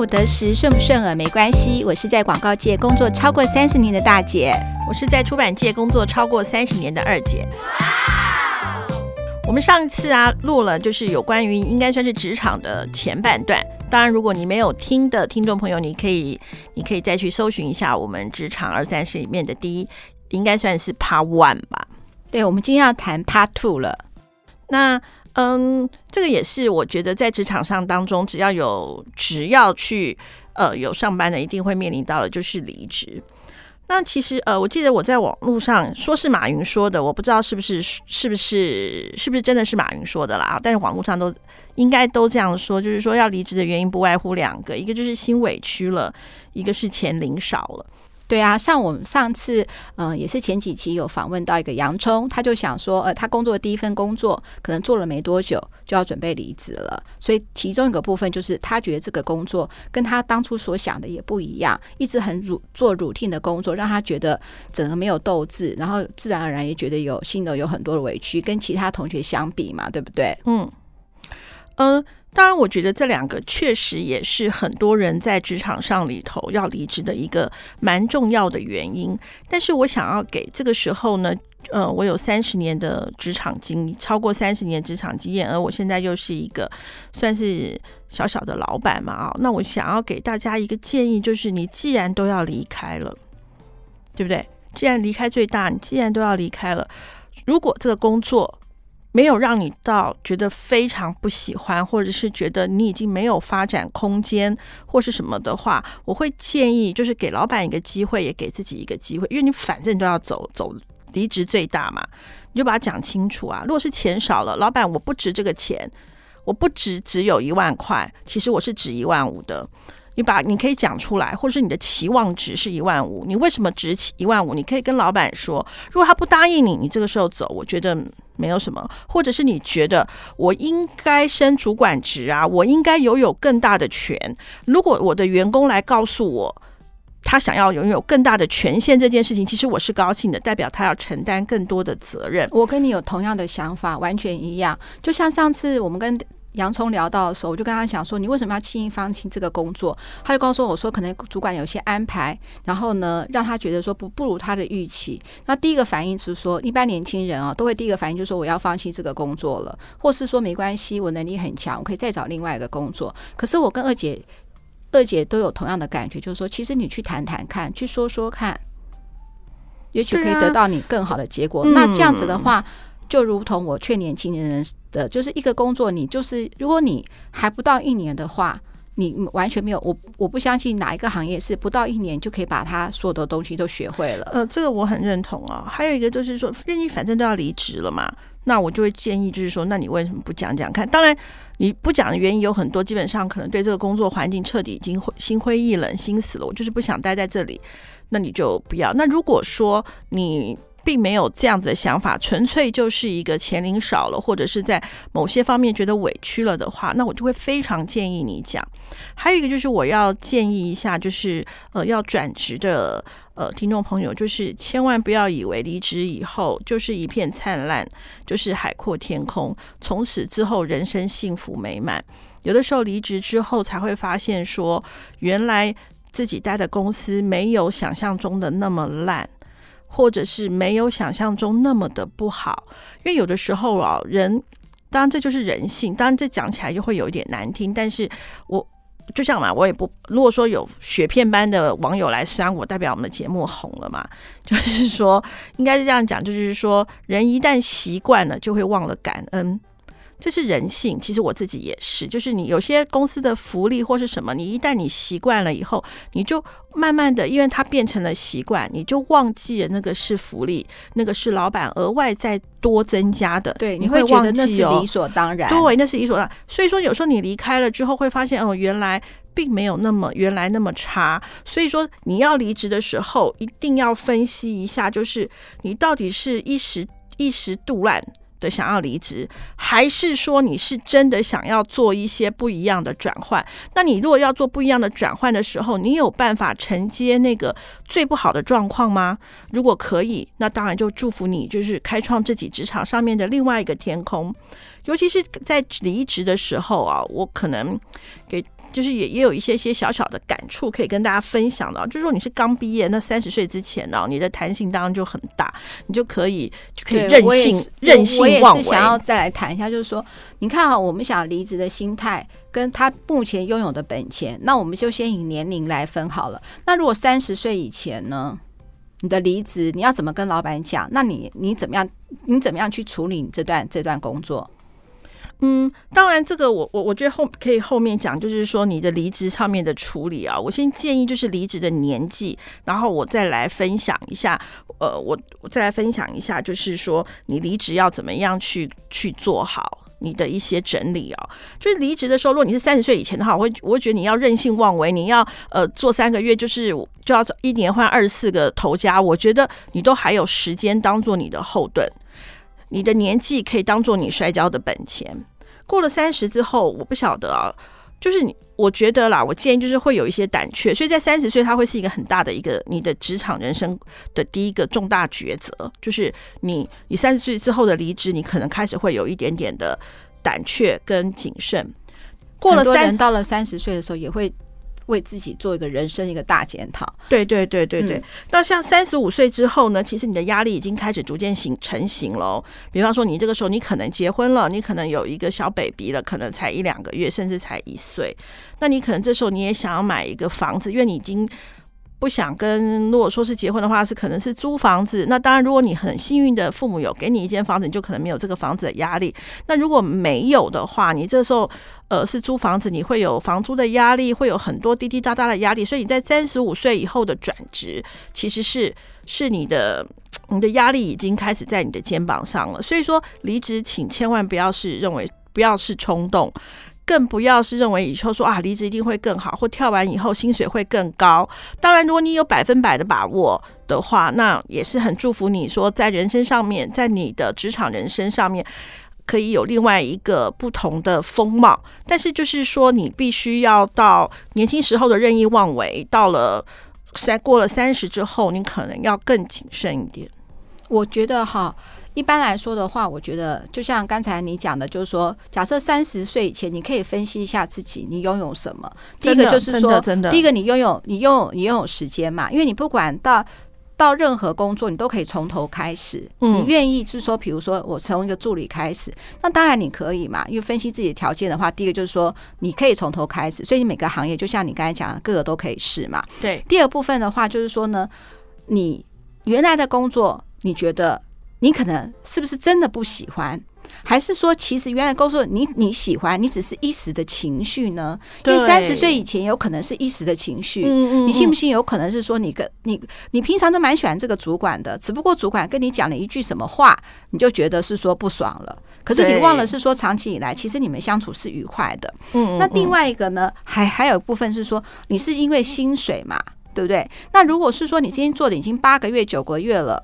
五得十，顺不顺耳没关系。我是在广告界工作超过三十年的大姐，我是在出版界工作超过三十年的二姐。我们上一次啊录了，就是有关于应该算是职场的前半段。当然，如果你没有听的听众朋友，你可以你可以再去搜寻一下我们职场二三十里面的第一，应该算是 Part One 吧。对，我们今天要谈 Part Two 了。那嗯，这个也是我觉得在职场上当中，只要有只要去呃有上班的，一定会面临到的就是离职。那其实呃，我记得我在网络上说是马云说的，我不知道是不是是不是是不是真的是马云说的啦。但是网络上都应该都这样说，就是说要离职的原因不外乎两个，一个就是心委屈了，一个是钱领少了。对啊，像我们上次，嗯、也是前几期有访问到一个洋葱，他就想说，呃，他工作的第一份工作可能做了没多久就要准备离职了，所以其中一个部分就是他觉得这个工作跟他当初所想的也不一样，一直很乳做 routine 的工作，让他觉得整个没有斗志，然后自然而然也觉得有心里有很多的委屈，跟其他同学相比嘛，对不对？嗯、嗯。当然，我觉得这两个确实也是很多人在职场上里头要离职的一个蛮重要的原因。但是我想要给这个时候呢，呃，我有三十年的职场经历，超过三十年职场经验，而我现在又是一个算是小小的老板嘛，啊，那我想要给大家一个建议，就是你既然都要离开了，对不对？既然离开最大，你既然都要离开了，如果这个工作，没有让你到觉得非常不喜欢，或者是觉得你已经没有发展空间，或是什么的话，我会建议就是给老板一个机会，也给自己一个机会，因为你反正都要走走，离职最大嘛，你就把它讲清楚啊。如果是钱少了，老板我不值这个钱，我不值只有一万块，其实我是值一万五的。你把你可以讲出来，或者是你的期望值是一万五，你为什么值一万五？你可以跟老板说，如果他不答应你，你这个时候走，我觉得没有什么。或者是你觉得我应该升主管职啊，我应该拥有更大的权。如果我的员工来告诉我他想要拥有更大的权限这件事情，其实我是高兴的，代表他要承担更多的责任。我跟你有同样的想法，完全一样。就像上次我们跟。洋葱聊到的时候，我就跟他讲说：“你为什么要轻易放弃这个工作？”他就告诉我说：“可能主管有些安排，然后呢，让他觉得说不不如他的预期。”那第一个反应是说，一般年轻人啊，都会第一个反应就是说：“我要放弃这个工作了，或是说没关系，我能力很强，我可以再找另外一个工作。”可是我跟二姐、二姐都有同样的感觉，就是说，其实你去谈谈看，去说说看，也许可以得到你更好的结果。那这样子的话。就如同我劝年轻人的，就是一个工作，你就是如果你还不到一年的话，你完全没有我，我不相信哪一个行业是不到一年就可以把他所有的东西都学会了。呃，这个我很认同啊。还有一个就是说，因为你反正都要离职了嘛，那我就会建议就是说，那你为什么不讲讲看？当然你不讲的原因有很多，基本上可能对这个工作环境彻底已经心灰意冷、心死了，我就是不想待在这里，那你就不要。那如果说你。并没有这样子的想法，纯粹就是一个钱领少了，或者是在某些方面觉得委屈了的话，那我就会非常建议你讲。还有一个就是我要建议一下，就是呃要转职的呃听众朋友，就是千万不要以为离职以后就是一片灿烂，就是海阔天空，从此之后人生幸福美满。有的时候离职之后才会发现说，原来自己待的公司没有想象中的那么烂。或者是没有想象中那么的不好，因为有的时候啊，人当然这就是人性，当然这讲起来就会有一点难听，但是我就像嘛，我也不如果说有雪片般的网友来酸我，代表我们的节目红了嘛，就是说应该是这样讲，就是说人一旦习惯了，就会忘了感恩。这是人性，其实我自己也是。就是你有些公司的福利或是什么，你一旦你习惯了以后，你就慢慢的，因为它变成了习惯，你就忘记了那个是福利，那个是老板额外再多增加的。对，你会忘记、哦、那是理所当然。对，那是理所当然。所以说，有时候你离开了之后，会发现哦，原来并没有那么原来那么差。所以说，你要离职的时候，一定要分析一下，就是你到底是一时一时肚烂。的想要离职，还是说你是真的想要做一些不一样的转换？那你如果要做不一样的转换的时候，你有办法承接那个最不好的状况吗？如果可以，那当然就祝福你，就是开创自己职场上面的另外一个天空。尤其是在离职的时候啊，我可能给就是也也有一些些小小的感触可以跟大家分享的。就是说你是刚毕业，那三十岁之前呢，你的弹性当然就很大，你就可以就可以任性任性妄为。我也是想要再来谈一下，就是说，你看啊，我们想离职的心态跟他目前拥有的本钱，那我们就先以年龄来分好了。那如果三十岁以前呢？你的离职，你要怎么跟老板讲？那你你怎么样？你怎么样去处理你这段这段工作？嗯，当然，这个我我我觉得后可以后面讲，就是说你的离职上面的处理啊。我先建议就是离职的年纪，然后我再来分享一下。呃，我我再来分享一下，就是说你离职要怎么样去去做好。你的一些整理哦，就是离职的时候，如果你是三十岁以前的话，我会我会觉得你要任性妄为，你要呃做三个月，就是就要一年换二十四个头家，我觉得你都还有时间当做你的后盾，你的年纪可以当做你摔跤的本钱。过了三十之后，我不晓得啊。就是你，我觉得啦，我建议就是会有一些胆怯，所以在三十岁，它会是一个很大的一个你的职场人生的第一个重大抉择，就是你你三十岁之后的离职，你可能开始会有一点点的胆怯跟谨慎。过了三，到了三十岁的时候也会。为自己做一个人生一个大检讨。对对对对对。那、嗯、像三十五岁之后呢？其实你的压力已经开始逐渐形成型了。比方说，你这个时候你可能结婚了，你可能有一个小 baby 了，可能才一两个月，甚至才一岁。那你可能这时候你也想要买一个房子，因为你已经。不想跟，如果说是结婚的话，是可能是租房子。那当然，如果你很幸运的父母有给你一间房子，你就可能没有这个房子的压力。那如果没有的话，你这时候呃是租房子，你会有房租的压力，会有很多滴滴答答的压力。所以你在三十五岁以后的转职，其实是是你的你的压力已经开始在你的肩膀上了。所以说离职，请千万不要是认为不要是冲动。更不要是认为以后说啊，离职一定会更好，或跳完以后薪水会更高。当然，如果你有百分百的把握的话，那也是很祝福你说，在人生上面，在你的职场人生上面，可以有另外一个不同的风貌。但是，就是说，你必须要到年轻时候的任意妄为，到了三过了三十之后，你可能要更谨慎一点。我觉得哈。一般来说的话，我觉得就像刚才你讲的，就是说，假设三十岁以前，你可以分析一下自己，你拥有什么。第一个就是说，第一个你拥有你拥有你拥有时间嘛，因为你不管到到任何工作，你都可以从头开始。你愿意就是说，比如说我从一个助理开始，那当然你可以嘛。因为分析自己的条件的话，第一个就是说你可以从头开始，所以你每个行业就像你刚才讲的，各个都可以试嘛。对。第二部分的话，就是说呢，你原来的工作，你觉得？你可能是不是真的不喜欢，还是说其实原来告诉你你喜欢，你只是一时的情绪呢？因为三十岁以前有可能是一时的情绪，你信不信？有可能是说你跟你你平常都蛮喜欢这个主管的，只不过主管跟你讲了一句什么话，你就觉得是说不爽了。可是你忘了是说长期以来其实你们相处是愉快的。嗯，那另外一个呢，还还有一部分是说你是因为薪水嘛，对不对？那如果是说你今天做的已经八个月九个月了。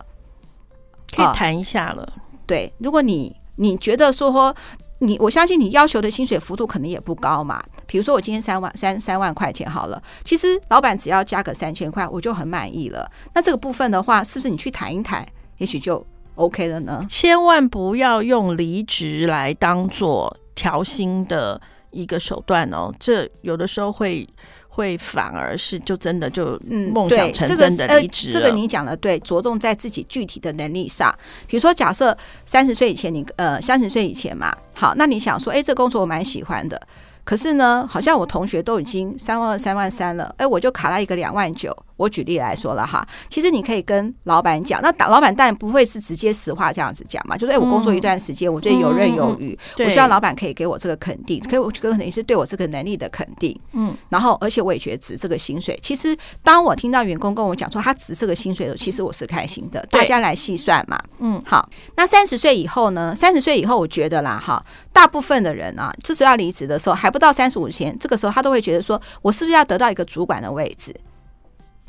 可以谈一下了，对，如果你你觉得说你，我相信你要求的薪水幅度可能也不高嘛。比如说我今天三万三三万块钱好了，其实老板只要加个三千块，我就很满意了。那这个部分的话，是不是你去谈一谈，也许就 OK 了呢？千万不要用离职来当做调薪的一个手段哦，这有的时候会。会反而是就真的就梦想成真的离职，嗯，这个呃，这个你讲的对，着重在自己具体的能力上。比如说，假设三十岁以前你呃三十岁以前嘛，好，那你想说，哎，这个工作我蛮喜欢的，可是呢，好像我同学都已经三万二、三万三了，哎，我就卡了一个两万九。我举例来说了哈，其实你可以跟老板讲，那打老板当然不会是直接实话这样子讲嘛，就是哎，我工作一段时间，我觉得游刃有余，我希望老板可以给我这个肯定，可以我可能是对我这个能力的肯定，嗯，然后而且我也觉得值这个薪水。其实当我听到员工跟我讲说他值这个薪水的时候，其实我是开心的，大家来细算嘛，嗯，好，那三十岁以后呢？三十岁以后，我觉得啦哈，大部分的人啊，这时候要离职的时候还不到三十五前，这个时候他都会觉得说我是不是要得到一个主管的位置？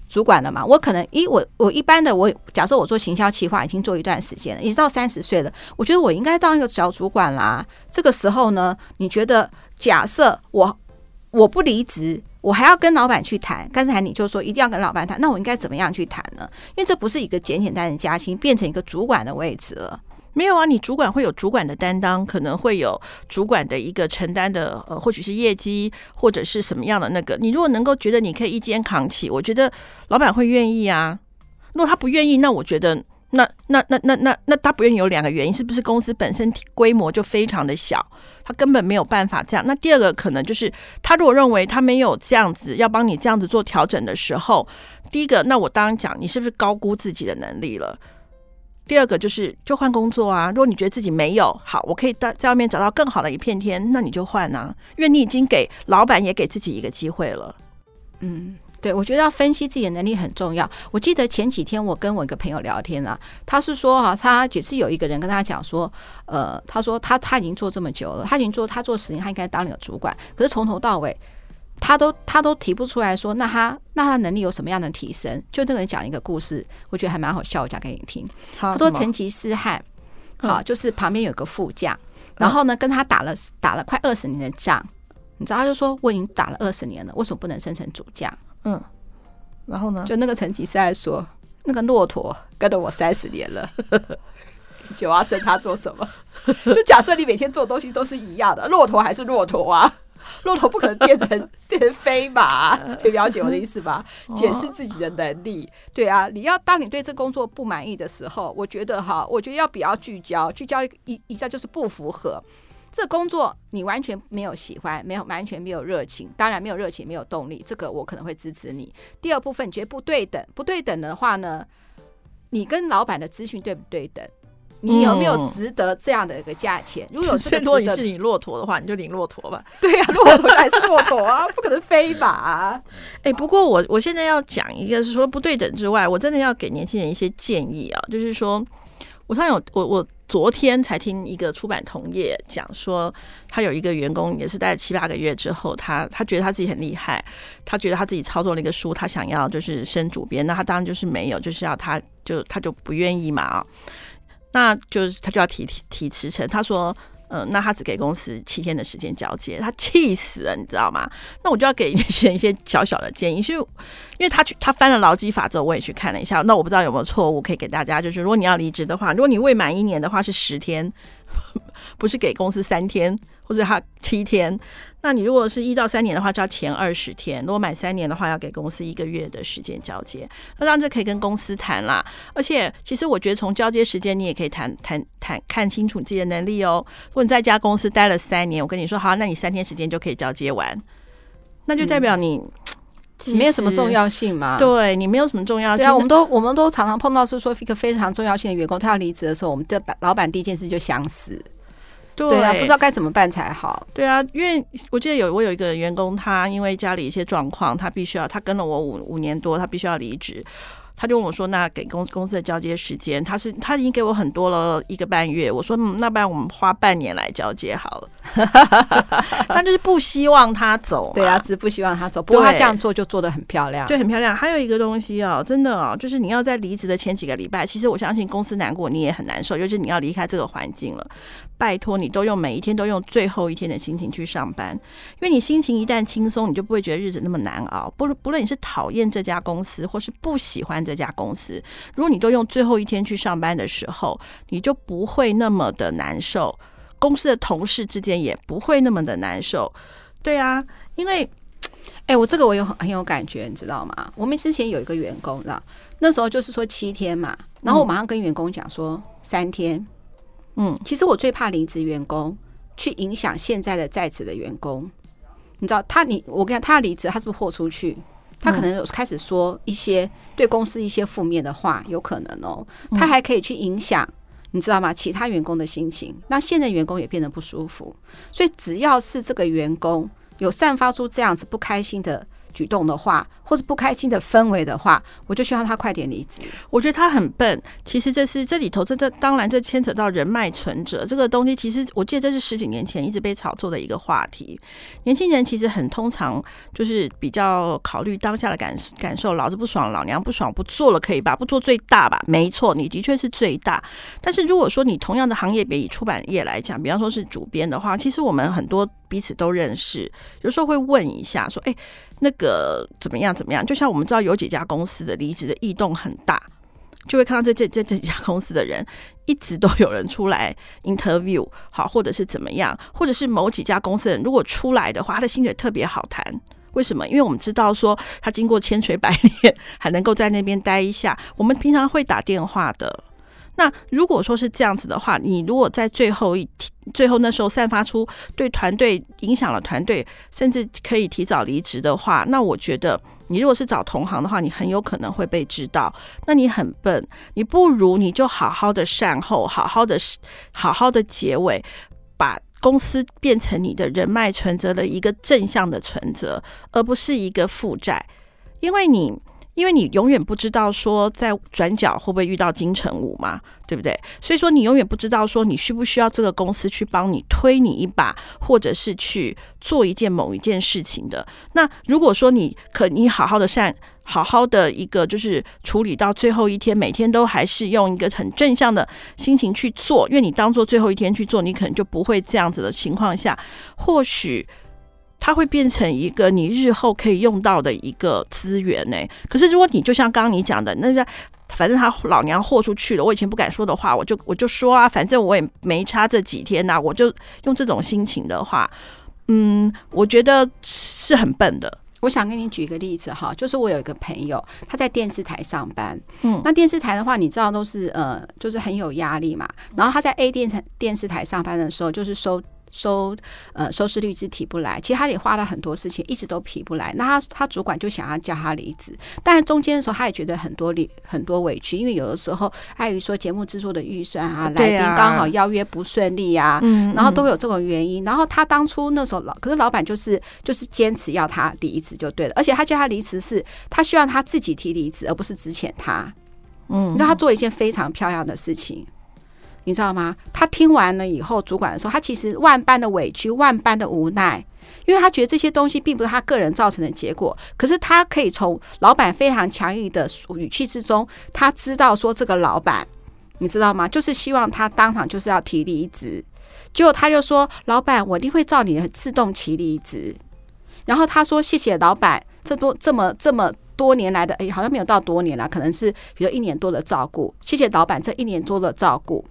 主管了嘛？我可能，一我我一般的我，假设我做行销企划已经做一段时间了，一直到三十岁了，我觉得我应该当一个小主管啦。这个时候呢，你觉得，假设我我不离职，我还要跟老板去谈。刚才你就说一定要跟老板谈，那我应该怎么样去谈呢？因为这不是一个简简单单的加薪，变成一个主管的位置了。没有啊，你主管会有主管的担当，可能会有主管的一个承担的，呃，或许是业绩，或者是什么样的那个。你如果能够觉得你可以一肩扛起，我觉得老板会愿意啊。如果他不愿意，那我觉得那那那那那那他不愿意有两个原因，是不是公司本身规模就非常的小，他根本没有办法这样。那第二个可能就是他如果认为他没有这样子要帮你这样子做调整的时候，第一个，那我当然讲，你是不是高估自己的能力了？第二个就是就换工作啊！如果你觉得自己没有好，我可以在在外面找到更好的一片天，那你就换啊！因为你已经给老板也给自己一个机会了。嗯，对，我觉得要分析自己的能力很重要。我记得前几天我跟我一个朋友聊天啊，他是说哈、啊，他也是有一个人跟他讲说，呃，他说他他已经做这么久了，他已经做他做十年，他应该当了主管，可是从头到尾。他都他都提不出来说，那他那他能力有什么样的提升？就那个人讲了一个故事，我觉得还蛮好笑，我讲给你听。他说成吉思汗，好，就是旁边有个副将，然后呢跟他打了打了快二十年的仗，你知道他就说我已经打了二十年了，为什么不能升成主将？嗯，然后呢？就那个成吉思汗说，那个骆驼跟了我三十年了，就要生他做什么？就假设你每天做东西都是一样的，骆驼还是骆驼啊？骆驼不可能变成 变成飞马，可以了解我的意思吧？检视自己的能力，对啊，你要当你对这工作不满意的时候，我觉得哈，我觉得要比较聚焦，聚焦一一下就是不符合这工作，你完全没有喜欢，没有完全没有热情，当然没有热情，没有动力，这个我可能会支持你。第二部分，你觉得不对等，不对等的话呢，你跟老板的资讯对不对等？你有没有值得这样的一个价钱？嗯、如果有这个值得，如果你是领骆驼的话，你就领骆驼吧。对呀、啊，骆驼还是骆驼啊，不可能飞吧、啊。哎、欸，不过我我现在要讲一个，是说不对等之外，我真的要给年轻人一些建议啊，就是说，我上有我我昨天才听一个出版同业讲说，他有一个员工也是待了七八个月之后，他他觉得他自己很厉害，他觉得他自己操作了一个书，他想要就是升主编，那他当然就是没有，就是要他就他就不愿意嘛啊。那就是他就要提提提辞呈，他说，嗯、那他只给公司七天的时间交接，他气死了，你知道吗？那我就要给 一些一些小小的建议，是因为他去他翻了劳基法之后，我也去看了一下，那我不知道有没有错误，可以给大家，就是如果你要离职的话，如果你未满一年的话是十天，不是给公司三天。或者他七天，那你如果是一到三年的话，就要前二十天；如果满三年的话，要给公司一个月的时间交接。那当然这可以跟公司谈啦。而且，其实我觉得从交接时间，你也可以谈谈谈看清楚自己的能力哦。如果你在一家公司待了三年，我跟你说好，那你三天时间就可以交接完，那就代表你、嗯、没有什么重要性嘛？对你没有什么重要性。对啊，我们都我们都常常碰到是说一个非常重要性的员工，他要离职的时候，我们的老板第一件事就想死。对，对啊，不知道该怎么办才好。对啊，因为我记得有我有一个员工，他因为家里一些状况，他必须要他跟了我五五年多，他必须要离职。他就问我说：“那给公公司的交接时间，他是他已经给我很多了，一个半月。”我说：“嗯，那不然我们花半年来交接好了。”他就是不希望他走，对啊，只是不希望他走。不过他这样做就做的很漂亮，对，很漂亮。还有一个东西哦，真的哦，就是你要在离职的前几个礼拜，其实我相信公司难过，你也很难受，就是你要离开这个环境了。拜托你都用每一天都用最后一天的心情去上班，因为你心情一旦轻松，你就不会觉得日子那么难熬。不不论你是讨厌这家公司，或是不喜欢这家公司，如果你都用最后一天去上班的时候，你就不会那么的难受。公司的同事之间也不会那么的难受。对啊，因为，哎、欸，我这个我有很有感觉，你知道吗？我们之前有一个员工，知道那时候就是说七天嘛，然后我马上跟员工讲说三天。嗯，其实我最怕离职员工去影响现在的在职的员工。你知道他，你我跟你讲，他要离职，他是不是豁出去？他可能有开始说一些对公司一些负面的话，有可能哦。他还可以去影响，你知道吗？其他员工的心情，那现在员工也变得不舒服。所以只要是这个员工有散发出这样子不开心的。举动的话，或是不开心的氛围的话，我就希望他快点离职。我觉得他很笨。其实这是这里头，这这当然这牵扯到人脉存折这个东西。其实我记得这是十几年前一直被炒作的一个话题。年轻人其实很通常就是比较考虑当下的感感受，老子不爽，老娘不爽，不做了可以吧？不做最大吧？没错，你的确是最大。但是如果说你同样的行业，比以出版业来讲，比方说是主编的话，其实我们很多彼此都认识，有时候会问一下说，哎。那个怎么样？怎么样？就像我们知道有几家公司的离职的异动很大，就会看到这这这这几家公司的人一直都有人出来 interview，好，或者是怎么样，或者是某几家公司的人如果出来的话，他的薪水特别好谈。为什么？因为我们知道说他经过千锤百炼，还能够在那边待一下。我们平常会打电话的。那如果说是这样子的话，你如果在最后一最后那时候散发出对团队影响了团队，甚至可以提早离职的话，那我觉得你如果是找同行的话，你很有可能会被知道。那你很笨，你不如你就好好的善后，好好的好好的结尾，把。公司变成你的人脉存折的一个正向的存折，而不是一个负债，因为你，因为你永远不知道说在转角会不会遇到金城武嘛，对不对？所以说你永远不知道说你需不需要这个公司去帮你推你一把，或者是去做一件某一件事情的。那如果说你可你好好的善。好好的一个就是处理到最后一天，每天都还是用一个很正向的心情去做，因为你当做最后一天去做，你可能就不会这样子的情况下，或许它会变成一个你日后可以用到的一个资源呢。可是如果你就像刚刚你讲的，那反正他老娘豁出去了，我以前不敢说的话，我就我就说啊，反正我也没差这几天呐、啊，我就用这种心情的话，嗯，我觉得是很笨的。我想跟你举一个例子哈，就是我有一个朋友，他在电视台上班，嗯，那电视台的话，你知道都是呃，就是很有压力嘛。然后他在 A 电台电视台上班的时候，就是收。收呃收视率一直提不来，其实他也花了很多事情，一直都提不来。那他他主管就想要叫他离职，但是中间的时候他也觉得很多理很多委屈，因为有的时候碍于说节目制作的预算啊，来宾刚好邀约不顺利啊，然后都有这种原因。然后他当初那时候老，可是老板就是就是坚持要他离职就对了，而且他叫他离职是他希望他自己提离职，而不是资遣他。嗯，你知道他做一件非常漂亮的事情。你知道吗？他听完了以后，主管的时候，他其实万般的委屈，万般的无奈，因为他觉得这些东西并不是他个人造成的结果。可是他可以从老板非常强硬的语气之中，他知道说这个老板，你知道吗？就是希望他当场就是要提离职。结果他就说：“老板，我一定会照你的自动提离职。”然后他说：“谢谢老板，这多这么这么多年来的，哎，好像没有到多年了，可能是比如一年多的照顾。谢谢老板这一年多的照顾。”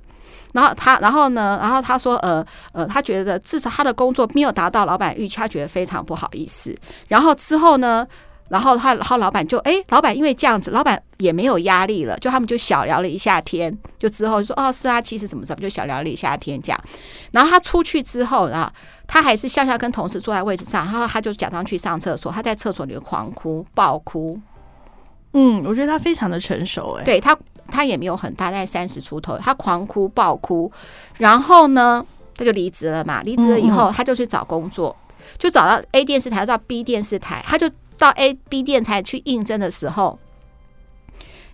然后他，然后呢？然后他说，呃呃，他觉得至少他的工作没有达到老板预期，他觉得非常不好意思。然后之后呢？然后他，然后老板就，哎，老板因为这样子，老板也没有压力了，就他们就小聊了一下天。就之后就说，哦，是啊，其实怎么怎么，就小聊了一下天这样。然后他出去之后，然后他还是笑笑跟同事坐在位置上，然后他就假装去上厕所，他在厕所里狂哭，暴哭。嗯，我觉得他非常的成熟，哎，对他。他也没有很大，在三十出头，他狂哭暴哭，然后呢，他就离职了嘛。离职了以后，他就去找工作，就找到 A 电视台，到 B 电视台，他就到 A、B 电视台去应征的时候，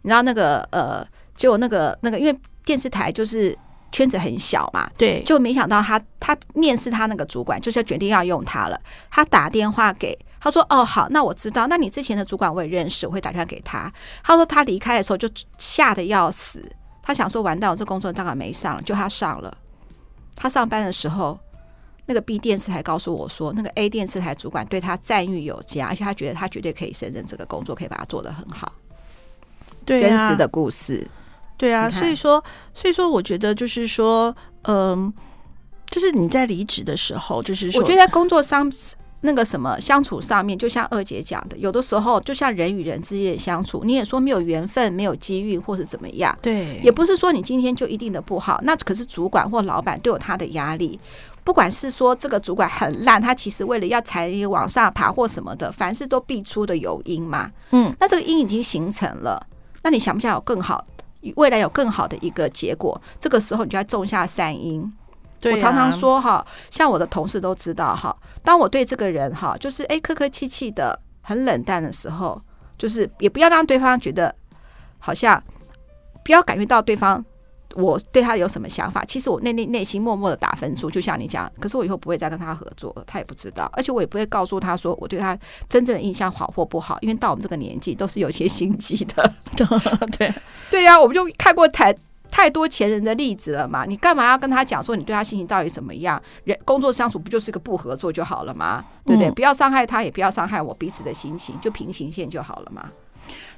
你知道那个呃，就那个那个，因为电视台就是圈子很小嘛，对，就没想到他他面试他那个主管，就是决定要用他了，他打电话给。他说：“哦，好，那我知道。那你之前的主管我也认识，我会打电话给他。”他说：“他离开的时候就吓得要死，他想说完蛋，我这工作大概没上了。”就他上了，他上班的时候，那个 B 电视台告诉我说，那个 A 电视台主管对他赞誉有加，而且他觉得他绝对可以胜任这个工作，可以把它做得很好。对啊，真实的故事。对啊，所以说，所以说，我觉得就是说，嗯，就是你在离职的时候，就是说，我觉得在工作上。那个什么相处上面，就像二姐讲的，有的时候就像人与人之间的相处，你也说没有缘分、没有机遇，或是怎么样，对，也不是说你今天就一定的不好。那可是主管或老板都有他的压力，不管是说这个主管很烂，他其实为了要才力往上爬或什么的，凡事都必出的有因嘛。嗯，那这个因已经形成了，那你想不想有更好，未来有更好的一个结果？这个时候你就要种下善因。我常常说哈，像我的同事都知道哈，当我对这个人哈，就是诶客客气气的，很冷淡的时候，就是也不要让对方觉得好像不要感觉到对方我对他有什么想法。其实我内内内心默默的打分数，就像你讲，可是我以后不会再跟他合作了，他也不知道，而且我也不会告诉他说我对他真正的印象好或不好，因为到我们这个年纪都是有些心机的。对 对呀，我们就看过台。太多前人的例子了嘛？你干嘛要跟他讲说你对他心情到底怎么样？人工作相处不就是个不合作就好了吗？对不对？不要伤害他，也不要伤害我，彼此的心情就平行线就好了嘛。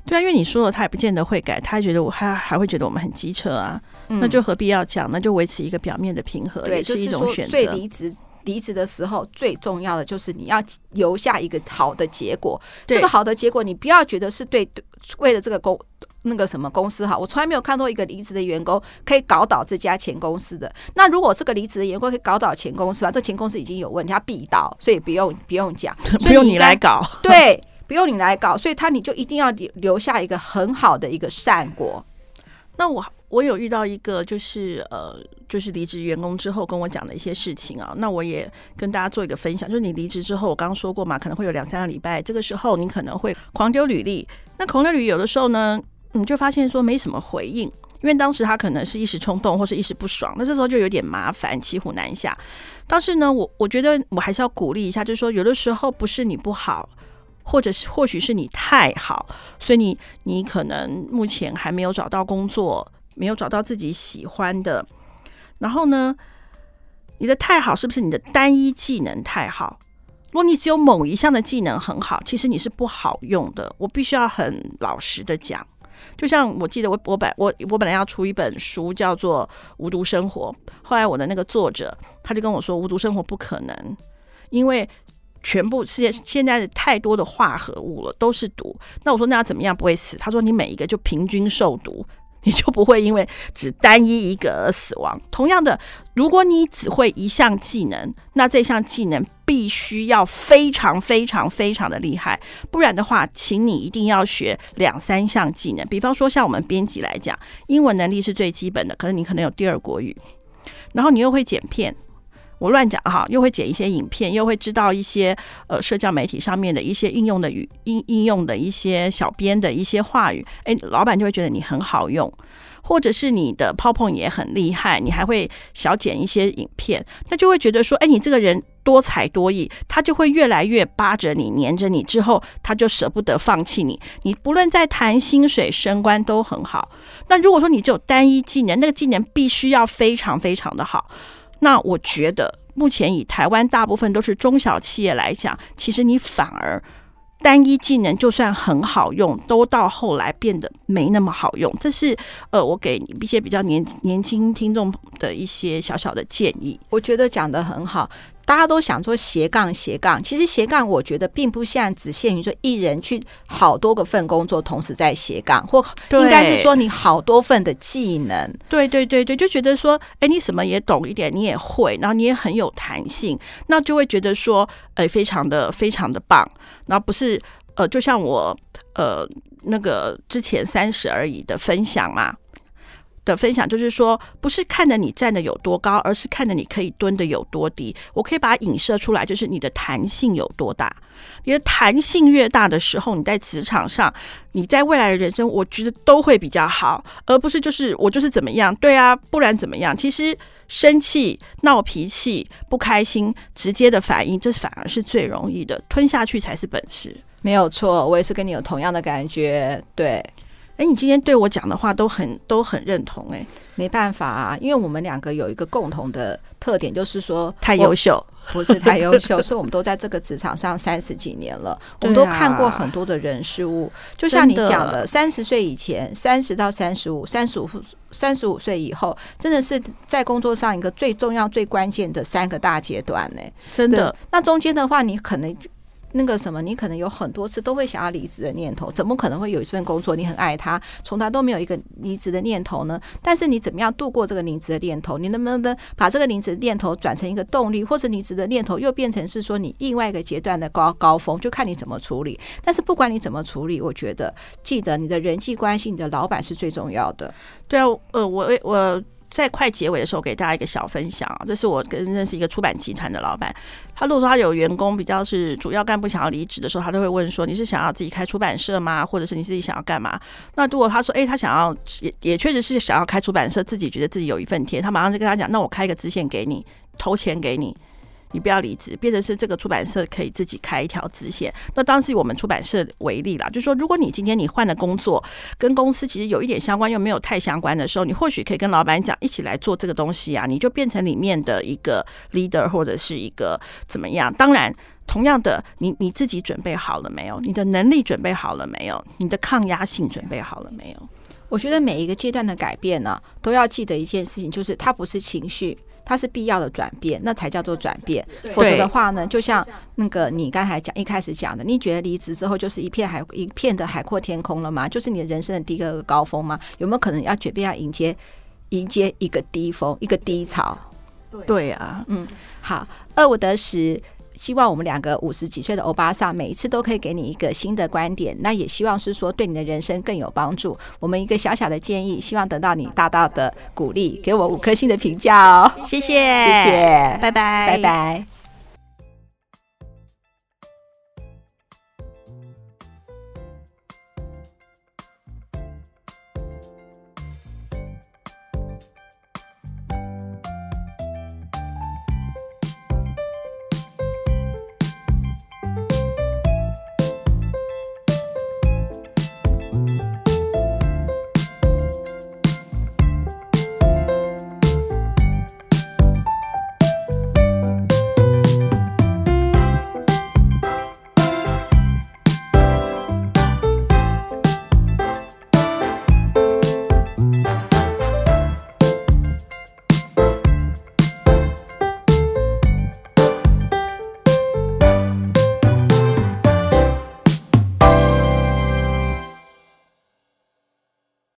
对啊，因为你说了，他也不见得会改，他觉得我还还会觉得我们很机车啊，嗯、那就何必要讲？那就维持一个表面的平和，也是一种选择。所以离职离职的时候，最重要的就是你要留下一个好的结果。这个好的结果，你不要觉得是对，对为了这个公那个什么公司好。我从来没有看到一个离职的员工可以搞倒这家前公司的。那如果这个离职的员工可以搞倒前公司吧，这前公司已经有问题，他必倒，所以不用不用讲，不用你来搞，对。不用你来搞，所以他你就一定要留留下一个很好的一个善果。那我我有遇到一个就是呃，就是离职员工之后跟我讲的一些事情啊，那我也跟大家做一个分享。就是你离职之后，我刚刚说过嘛，可能会有两三个礼拜，这个时候你可能会狂丢履历。那狂丢履历有的时候呢，你就发现说没什么回应，因为当时他可能是一时冲动或是一时不爽，那这时候就有点麻烦，骑虎难下。但是呢，我我觉得我还是要鼓励一下，就是说有的时候不是你不好。或者是或许是你太好，所以你你可能目前还没有找到工作，没有找到自己喜欢的。然后呢，你的太好是不是你的单一技能太好？如果你只有某一项的技能很好，其实你是不好用的。我必须要很老实的讲，就像我记得我我本我我本来要出一本书叫做《无毒生活》，后来我的那个作者他就跟我说，《无毒生活》不可能，因为。全部世界现在的太多的化合物了，都是毒。那我说那要怎么样不会死？他说你每一个就平均受毒，你就不会因为只单一一个而死亡。同样的，如果你只会一项技能，那这项技能必须要非常非常非常的厉害，不然的话，请你一定要学两三项技能。比方说，像我们编辑来讲，英文能力是最基本的，可是你可能有第二国语，然后你又会剪片。我乱讲哈，又会剪一些影片，又会知道一些呃社交媒体上面的一些应用的语应应用的一些小编的一些话语，哎，老板就会觉得你很好用，或者是你的 PowerPoint 也很厉害，你还会小剪一些影片，他就会觉得说，哎，你这个人多才多艺，他就会越来越扒着你，黏着你，之后他就舍不得放弃你。你不论在谈薪水、升官都很好。那如果说你只有单一技能，那个技能必须要非常非常的好。那我觉得，目前以台湾大部分都是中小企业来讲，其实你反而单一技能就算很好用，都到后来变得没那么好用。这是呃，我给一些比较年年轻听众的一些小小的建议。我觉得讲得很好。大家都想做斜杠斜杠，其实斜杠我觉得并不像只限于说一人去好多个份工作同时在斜杠，或应该是说你好多份的技能。对对对对，就觉得说，哎，你什么也懂一点，你也会，然后你也很有弹性，那就会觉得说，哎，非常的非常的棒。然后不是呃，就像我呃那个之前三十而已的分享嘛。的分享就是说，不是看着你站得有多高，而是看着你可以蹲得有多低。我可以把它影射出来，就是你的弹性有多大。你的弹性越大的时候，你在职场上，你在未来的人生，我觉得都会比较好，而不是就是我就是怎么样，对啊，不然怎么样？其实生气、闹脾气、不开心，直接的反应，这反而是最容易的，吞下去才是本事。没有错，我也是跟你有同样的感觉，对。哎，你今天对我讲的话都很都很认同哎，没办法啊，因为我们两个有一个共同的特点，就是说太优秀，不是太优秀，是我们都在这个职场上三十几年了，我们都看过很多的人事物。就像你讲的，三十岁以前，三十到三十五，三十五三十五岁以后，真的是在工作上一个最重要、最关键的三个大阶段呢。真的，那中间的话，你可能。那个什么，你可能有很多次都会想要离职的念头，怎么可能会有一份工作你很爱他，从来都没有一个离职的念头呢？但是你怎么样度过这个离职的念头？你能不能把这个离职的念头转成一个动力，或是离职的念头又变成是说你另外一个阶段的高高峰？就看你怎么处理。但是不管你怎么处理，我觉得记得你的人际关系，你的老板是最重要的。对啊，呃，我我。在快结尾的时候，给大家一个小分享啊，这是我跟认识一个出版集团的老板，他如果说他有员工比较是主要干部想要离职的时候，他都会问说：“你是想要自己开出版社吗？或者是你自己想要干嘛？”那如果他说：“诶，他想要也也确实是想要开出版社，自己觉得自己有一份天，他马上就跟他讲：那我开一个支线给你，投钱给你。”你不要离职，变成是这个出版社可以自己开一条支线。那当时以我们出版社为例啦，就是说，如果你今天你换了工作，跟公司其实有一点相关又没有太相关的时候，你或许可以跟老板讲，一起来做这个东西啊，你就变成里面的一个 leader 或者是一个怎么样。当然，同样的，你你自己准备好了没有？你的能力准备好了没有？你的抗压性准备好了没有？我觉得每一个阶段的改变呢，都要记得一件事情，就是它不是情绪，它是必要的转变，那才叫做转变。否则的话呢，就像那个你刚才讲一开始讲的，你觉得离职之后就是一片海一片的海阔天空了吗？就是你的人生的第一个高峰吗？有没有可能要决定要迎接迎接一个低峰，一个低潮？对啊，嗯，好，二五得十。希望我们两个五十几岁的欧巴桑，每一次都可以给你一个新的观点。那也希望是说对你的人生更有帮助。我们一个小小的建议，希望得到你大大的鼓励，给我五颗星的评价哦。谢谢，谢谢，拜拜，拜拜。